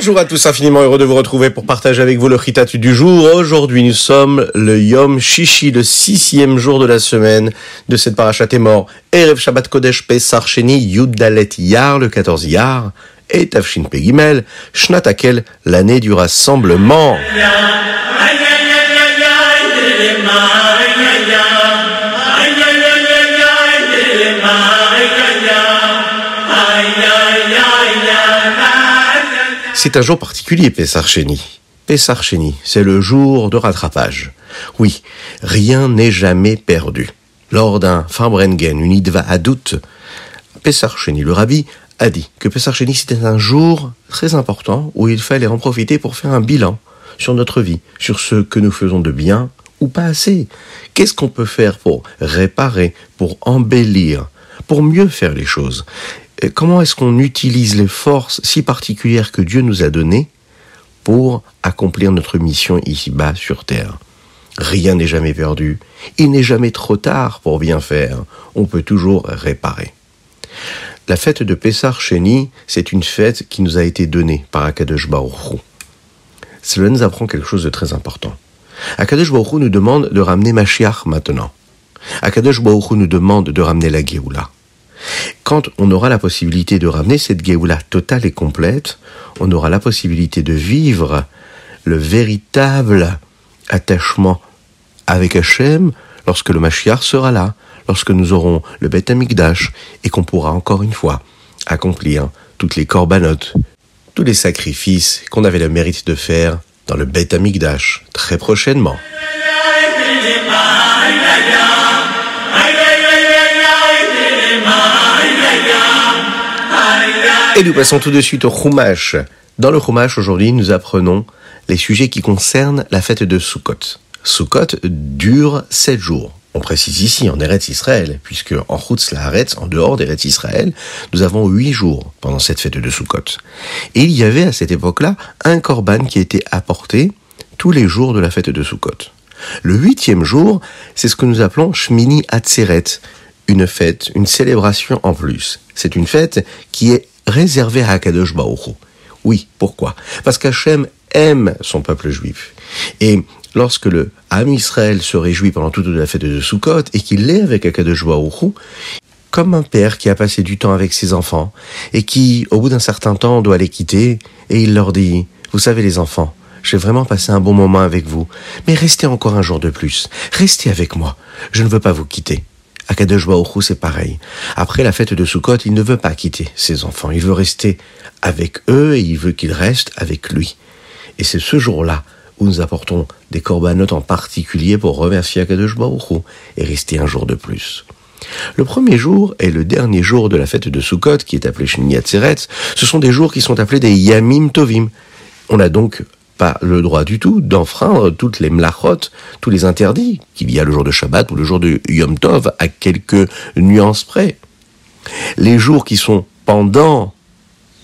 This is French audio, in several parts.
Bonjour à tous, infiniment heureux de vous retrouver pour partager avec vous le Chitat du jour. Aujourd'hui, nous sommes le Yom Shishi, le sixième jour de la semaine de cette parachat mort. Erev Shabbat Kodesh Pesach Sheni Yud Yar, le 14 Yar, et Tafshin Pegimel, Shnatakel, l'année du rassemblement. C'est un jour particulier, Pessar Sheni. Pessar Sheni, c'est le jour de rattrapage. Oui, rien n'est jamais perdu. Lors d'un Farbrengen, une idva à doute, Pessar Sheni, le rabbi, a dit que Pessar Sheni, c'était un jour très important où il fallait en profiter pour faire un bilan sur notre vie, sur ce que nous faisons de bien ou pas assez. Qu'est-ce qu'on peut faire pour réparer, pour embellir, pour mieux faire les choses? Comment est-ce qu'on utilise les forces si particulières que Dieu nous a données pour accomplir notre mission ici-bas sur Terre? Rien n'est jamais perdu. Il n'est jamais trop tard pour bien faire. On peut toujours réparer. La fête de Pessar Sheni, c'est une fête qui nous a été donnée par Akadosh. Cela nous apprend quelque chose de très important. Akadosh nous demande de ramener Mashiach maintenant. Akadosh nous demande de ramener la Géoula. Quand on aura la possibilité de ramener cette Géoula totale et complète, on aura la possibilité de vivre le véritable attachement avec Hachem lorsque le Mashiach sera là, lorsque nous aurons le Beth Amikdash et qu'on pourra encore une fois accomplir toutes les corbanotes, tous les sacrifices qu'on avait le mérite de faire dans le Beth Amikdash très prochainement. Et nous passons tout de suite au Chumash. Dans le Chumash, aujourd'hui, nous apprenons les sujets qui concernent la fête de Sukkot. Sukkot dure sept jours. On précise ici en Eretz Israël, puisque en Chutz Laaretz, en dehors d'Eretz Israël, nous avons huit jours pendant cette fête de Sukkot. Et il y avait à cette époque-là un korban qui était apporté tous les jours de la fête de Sukkot. Le huitième jour, c'est ce que nous appelons Shmini Atzeret, une fête, une célébration en plus. C'est une fête qui est réservé à Akadosh Baruch Oui, pourquoi? Parce qu'Hachem aime son peuple juif. Et lorsque le Ham Israël se réjouit pendant toute la fête de Sukkot et qu'il est avec Akadosh Baruch comme un père qui a passé du temps avec ses enfants et qui, au bout d'un certain temps, doit les quitter et il leur dit, vous savez les enfants, j'ai vraiment passé un bon moment avec vous, mais restez encore un jour de plus, restez avec moi, je ne veux pas vous quitter. Akadosh c'est pareil. Après la fête de Sukkot, il ne veut pas quitter ses enfants. Il veut rester avec eux et il veut qu'ils restent avec lui. Et c'est ce jour-là où nous apportons des corbanotes en particulier pour remercier Akadosh et rester un jour de plus. Le premier jour et le dernier jour de la fête de Sukkot, qui est appelé Shni Atzeret, ce sont des jours qui sont appelés des Yamim Tovim. On a donc pas le droit du tout d'enfreindre toutes les mlachot, tous les interdits qu'il y a le jour de Shabbat ou le jour de Yom Tov, à quelques nuances près. Les jours qui sont pendant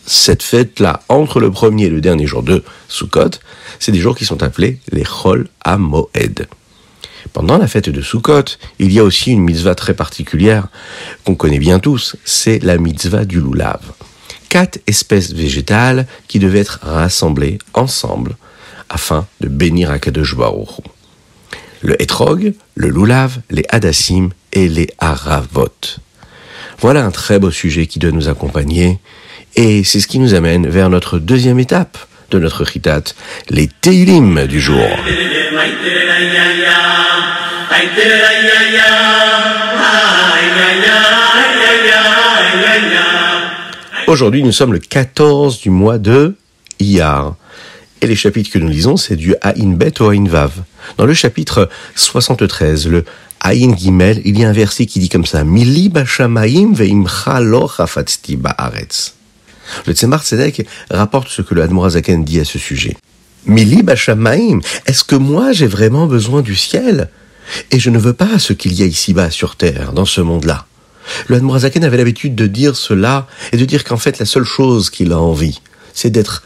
cette fête-là, entre le premier et le dernier jour de Sukkot, c'est des jours qui sont appelés les Chol HaMoed. Pendant la fête de Sukkot, il y a aussi une mitzvah très particulière qu'on connaît bien tous, c'est la mitzvah du loulav. Quatre espèces végétales qui devaient être rassemblées ensemble afin de bénir Akadosh Baruch Le hétrog, le loulav, les hadassim et les haravot. Voilà un très beau sujet qui doit nous accompagner et c'est ce qui nous amène vers notre deuxième étape de notre chitat, les teilim du jour. Aujourd'hui, nous sommes le 14 du mois de Iyar. Et les chapitres que nous lisons, c'est du Aïn Bet au Aïn Vav. Dans le chapitre 73, le Aïn Gimel, il y a un verset qui dit comme ça, Mili veimcha lo ba'aretz. Le Tzemar Tzedek rapporte ce que le Admorazaken dit à ce sujet. Mili bashamaim, est-ce que moi j'ai vraiment besoin du ciel? Et je ne veux pas ce qu'il y a ici-bas sur terre, dans ce monde-là. Le Hanmourazaken avait l'habitude de dire cela et de dire qu'en fait la seule chose qu'il a envie, c'est d'être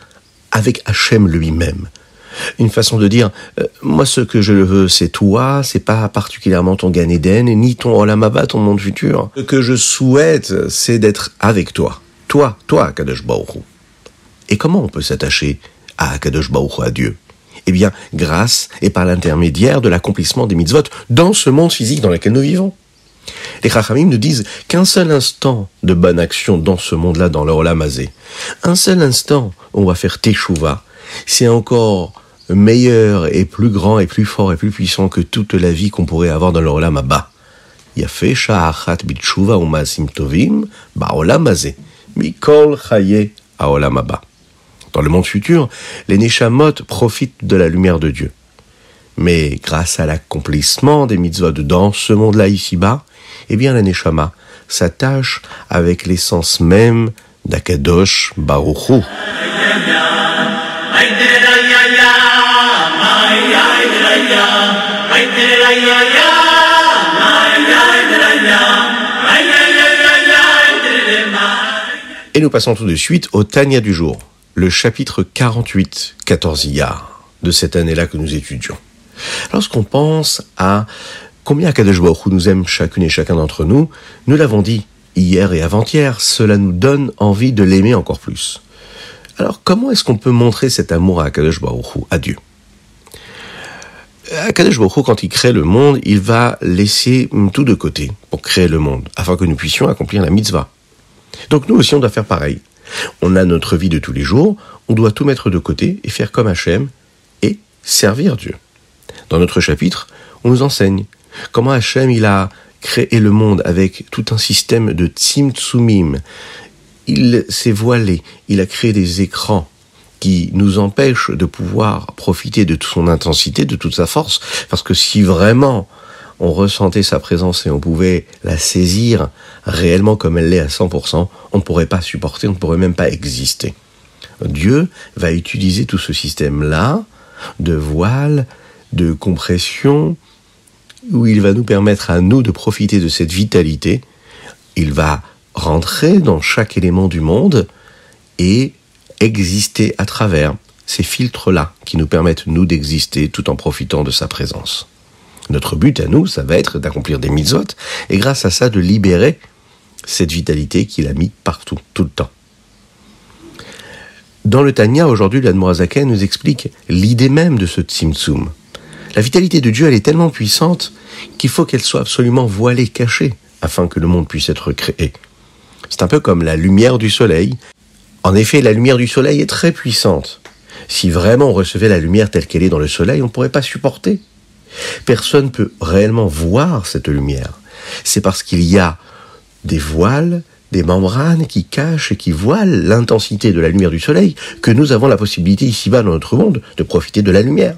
avec Hachem lui-même. Une façon de dire, euh, moi ce que je veux c'est toi, c'est pas particulièrement ton Gan Eden, ni ton Olamaba, ton monde futur. Ce que je souhaite, c'est d'être avec toi. Toi, toi, Kadosh Baruch. Et comment on peut s'attacher à Kadosh Baruch à Dieu? Eh bien, grâce et par l'intermédiaire de l'accomplissement des mitzvot dans ce monde physique dans lequel nous vivons. Les Chachamim nous disent qu'un seul instant de bonne action dans ce monde-là, dans le Olamazé, un seul instant on va faire Teshuvah, c'est encore meilleur et plus grand et plus fort et plus puissant que toute la vie qu'on pourrait avoir dans le Olam Abba. Bitshuva umasim tovim ba'olam mikol chaye. Dans le monde futur, les Neshamot profitent de la lumière de Dieu. Mais grâce à l'accomplissement des mitzvot dans ce monde-là ici-bas, eh bien la Neshama s'attache avec l'essence même d'Akadosh Baruch Hu. Et nous passons tout de suite au Tania du jour, le chapitre 48, 14 Iyar, de cette année-là que nous étudions. Lorsqu'on pense à combien Kadosh Baruch nous aime chacune et chacun d'entre nous, nous l'avons dit hier et avant-hier, cela nous donne envie de l'aimer encore plus. Alors comment est-ce qu'on peut montrer cet amour à Kadosh Baruch à Dieu? Kadosh Baruch quand il crée le monde, il va laisser tout de côté pour créer le monde, afin que nous puissions accomplir la mitzvah. Donc nous aussi, on doit faire pareil. On a notre vie de tous les jours, on doit tout mettre de côté et faire comme Hachem et servir Dieu. Dans notre chapitre, on nous enseigne comment Hachem il a créé le monde avec tout un système de tzimtzumim? Il s'est voilé, il a créé des écrans qui nous empêchent de pouvoir profiter de toute son intensité, de toute sa force, parce que si vraiment on ressentait sa présence et on pouvait la saisir réellement comme elle l'est à 100%, on ne pourrait pas supporter, on ne pourrait même pas exister. Dieu va utiliser tout ce système-là de voile, de compression, où il va nous permettre à nous de profiter de cette vitalité. Il va rentrer dans chaque élément du monde et exister à travers ces filtres-là qui nous permettent, nous, d'exister tout en profitant de sa présence. Notre but à nous, ça va être d'accomplir des mitzvot et grâce à ça de libérer cette vitalité qu'il a mis partout, tout le temps. Dans le Tanya, aujourd'hui, l'Admorazaken nous explique l'idée même de ce Tzimtzum. La vitalité de Dieu, elle est tellement puissante qu'il faut qu'elle soit absolument voilée, cachée, afin que le monde puisse être créé. C'est un peu comme la lumière du soleil. En effet, la lumière du soleil est très puissante. Si vraiment on recevait la lumière telle qu'elle est dans le soleil, on ne pourrait pas supporter. Personne ne peut réellement voir cette lumière. C'est parce qu'il y a des voiles, des membranes qui cachent et qui voilent l'intensité de la lumière du soleil que nous avons la possibilité ici-bas dans notre monde de profiter de la lumière.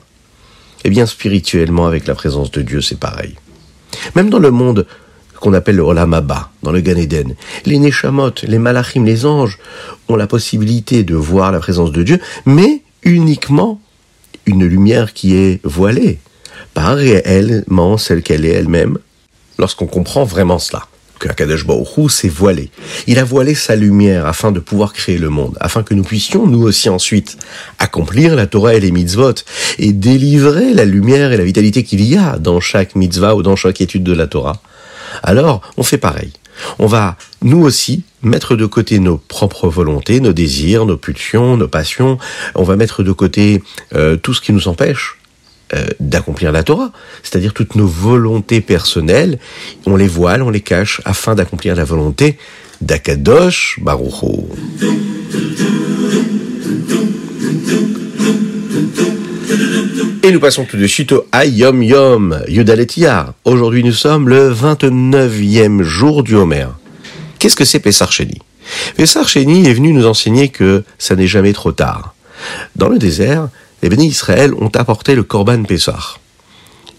Eh bien, spirituellement, avec la présence de Dieu, c'est pareil. Même dans le monde qu'on appelle le Olam dans le Gan Eden, les Neshamot, les Malachim, les anges ont la possibilité de voir la présence de Dieu, mais uniquement une lumière qui est voilée, pas réellement celle qu'elle est elle-même, lorsqu'on comprend vraiment cela que Akadosh Baruch s'est voilé. Il a voilé sa lumière afin de pouvoir créer le monde, afin que nous puissions, nous aussi ensuite, accomplir la Torah et les mitzvot, et délivrer la lumière et la vitalité qu'il y a dans chaque mitzvah ou dans chaque étude de la Torah. Alors, on fait pareil. On va, nous aussi, mettre de côté nos propres volontés, nos désirs, nos pulsions, nos passions. On va mettre de côté euh, tout ce qui nous empêche euh, d'accomplir la Torah, c'est-à-dire toutes nos volontés personnelles, on les voile, on les cache afin d'accomplir la volonté d'Akadosh Baruch Et nous passons tout de suite au Ayom Yom, Yudalet Aujourd'hui nous sommes le 29e jour du Homer. Qu'est-ce que c'est Pessar Sheni? Pessar Sheni est venu nous enseigner que ça n'est jamais trop tard. Dans le désert, les bénis Israël ont apporté le Korban Pessah.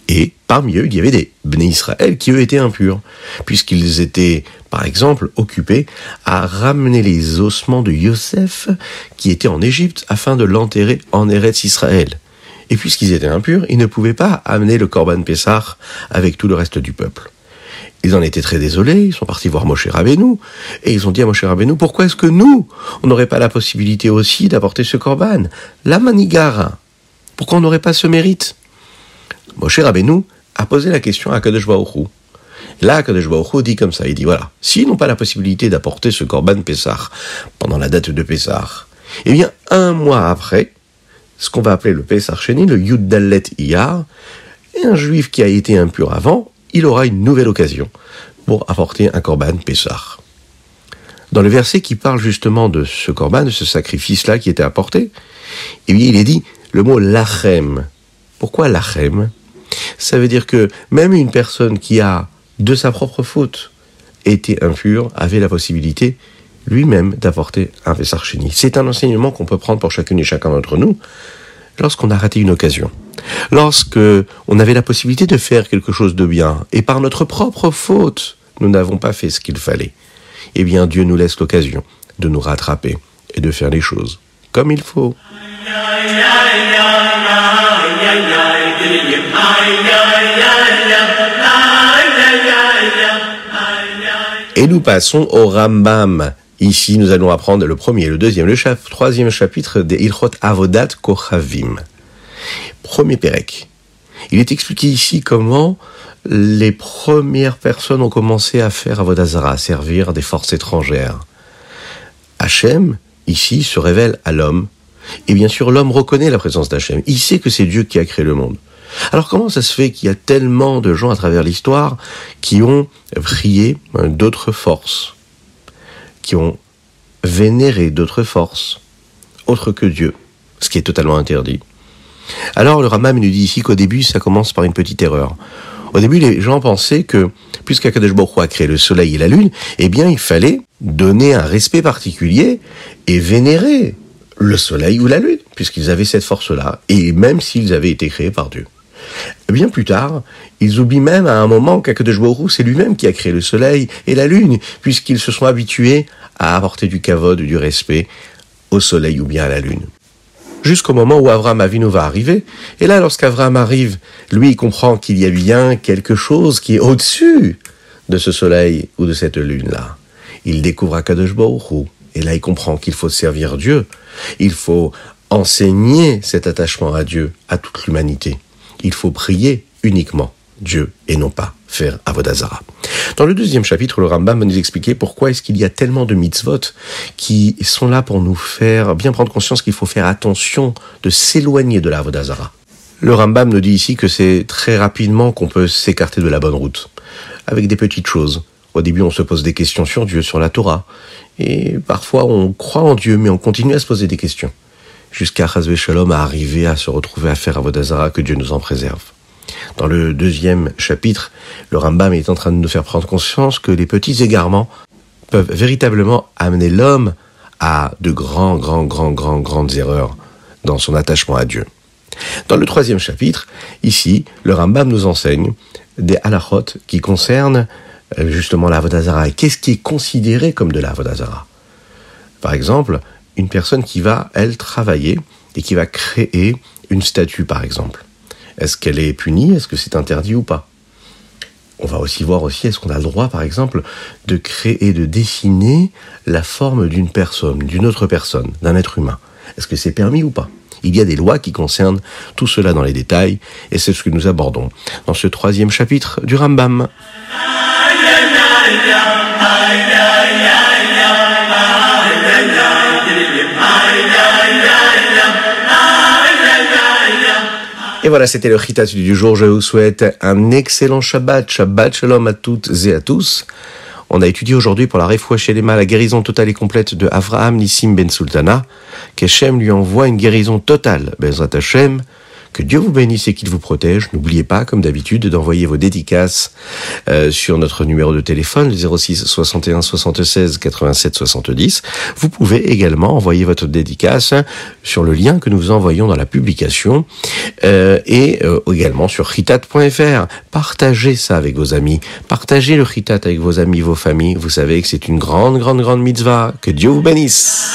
Et parmi eux, il y avait des bénis Israël qui eux étaient impurs, puisqu'ils étaient, par exemple, occupés à ramener les ossements de Yosef qui était en Égypte afin de l'enterrer en Eretz Israël. Et puisqu'ils étaient impurs, ils ne pouvaient pas amener le Korban Pessah avec tout le reste du peuple. Ils en étaient très désolés, ils sont partis voir Moshe Rabbeinu, et ils ont dit à Moshe Rabbeinu, pourquoi est-ce que nous, on n'aurait pas la possibilité aussi d'apporter ce korban La manigara? Pourquoi on n'aurait pas ce mérite? Moshe Rabbeinu a posé la question à Kadosh Baruch Là, Kadosh Baruch dit comme ça, il dit, voilà, s'ils n'ont pas la possibilité d'apporter ce korban Pessah pendant la date de Pessah, eh bien, un mois après, ce qu'on va appeler le Pessah Sheni, le Yud Dalet Iyar, un juif qui a été impur avant, il aura une nouvelle occasion pour apporter un korban Pessah. Dans le verset qui parle justement de ce korban, de ce sacrifice-là qui était apporté, eh bien, il est dit le mot lachem. Pourquoi lachem? Ça veut dire que même une personne qui a, de sa propre faute, été impure, avait la possibilité lui-même d'apporter un Pessah C'est un enseignement qu'on peut prendre pour chacune et chacun d'entre nous lorsqu'on a raté une occasion. Lorsque on avait la possibilité de faire quelque chose de bien, et par notre propre faute, nous n'avons pas fait ce qu'il fallait, eh bien Dieu nous laisse l'occasion de nous rattraper et de faire les choses comme il faut. Et nous passons au Rambam. Ici, nous allons apprendre le premier, le deuxième, le troisième chapitre des Ilchot Avodat Kochavim. Premier Pérec. Il est expliqué ici comment les premières personnes ont commencé à faire Avodazara, à servir des forces étrangères. Hachem, ici, se révèle à l'homme. Et bien sûr, l'homme reconnaît la présence d'Hachem. Il sait que c'est Dieu qui a créé le monde. Alors comment ça se fait qu'il y a tellement de gens à travers l'histoire qui ont prié hein, d'autres forces, qui ont vénéré d'autres forces, autres que Dieu, ce qui est totalement interdit Alors le Ramam nous dit ici qu'au début ça commence par une petite erreur. Au début les gens pensaient que puisqu'Akadosh Baruch a créé le soleil et la lune, eh bien il fallait donner un respect particulier et vénérer le soleil ou la lune, puisqu'ils avaient cette force-là, et même s'ils avaient été créés par Dieu. Bien plus tard, ils oublient même à un moment qu'Akadosh c'est lui-même qui a créé le soleil et la lune, puisqu'ils se sont habitués à apporter du kavod, du respect au soleil ou bien à la lune. Jusqu'au moment où Avram Avinu va arriver, et là, lorsqu'Avram arrive, lui, il comprend qu'il y a bien quelque chose qui est au-dessus de ce soleil ou de cette lune-là. Il découvre Akadosh Baruch et là, il comprend qu'il faut servir Dieu. Il faut enseigner cet attachement à Dieu, à toute l'humanité il faut prier uniquement Dieu et non pas faire Avodazara. Dans le deuxième chapitre, le Rambam va nous expliquer pourquoi est-ce qu'il y a tellement de mitzvot qui sont là pour nous faire bien prendre conscience qu'il faut faire attention de s'éloigner de la Le Rambam nous dit ici que c'est très rapidement qu'on peut s'écarter de la bonne route, avec des petites choses. Au début, on se pose des questions sur Dieu, sur la Torah, et parfois on croit en Dieu, mais on continue à se poser des questions jusqu'à Chazvé Shalom à arriver à se retrouver à faire Avodazara, que Dieu nous en préserve. Dans le deuxième chapitre, le Rambam est en train de nous faire prendre conscience que les petits égarements peuvent véritablement amener l'homme à de grands, grands, grands, grands, grandes erreurs dans son attachement à Dieu. Dans le troisième chapitre, ici, le Rambam nous enseigne des halachot qui concernent euh, justement la et qu'est-ce qui est considéré comme de la Par exemple, une personne qui va, elle, travailler et qui va créer une statue, par exemple. Est-ce qu'elle est punie? Est-ce que c'est interdit ou pas? On va aussi voir aussi, est-ce qu'on a le droit, par exemple, de créer, de dessiner la forme d'une personne, d'une autre personne, d'un être humain? Est-ce que c'est permis ou pas? Il y a des lois qui concernent tout cela dans les détails, et c'est ce que nous abordons dans ce troisième chapitre du Rambam. Et voilà, c'était le Chitat du jour. Je vous souhaite un excellent Shabbat. Shabbat Shalom à toutes et à tous. On a étudié aujourd'hui pour la chez Shelema la guérison totale et complète de Avraham Nissim Ben Sultana. Qu'Hachem lui envoie une guérison totale. Bezrat Hashem. Que Dieu vous bénisse et qu'il vous protège. N'oubliez pas, comme d'habitude, d'envoyer vos dédicaces euh, sur notre numéro de téléphone, le 06 61 76 87 70. Vous pouvez également envoyer votre dédicace sur le lien que nous vous envoyons dans la publication euh, et euh, également sur ritat.fr. Partagez ça avec vos amis. Partagez le ritat avec vos amis, vos familles. Vous savez que c'est une grande, grande, grande mitzvah. Que Dieu vous bénisse.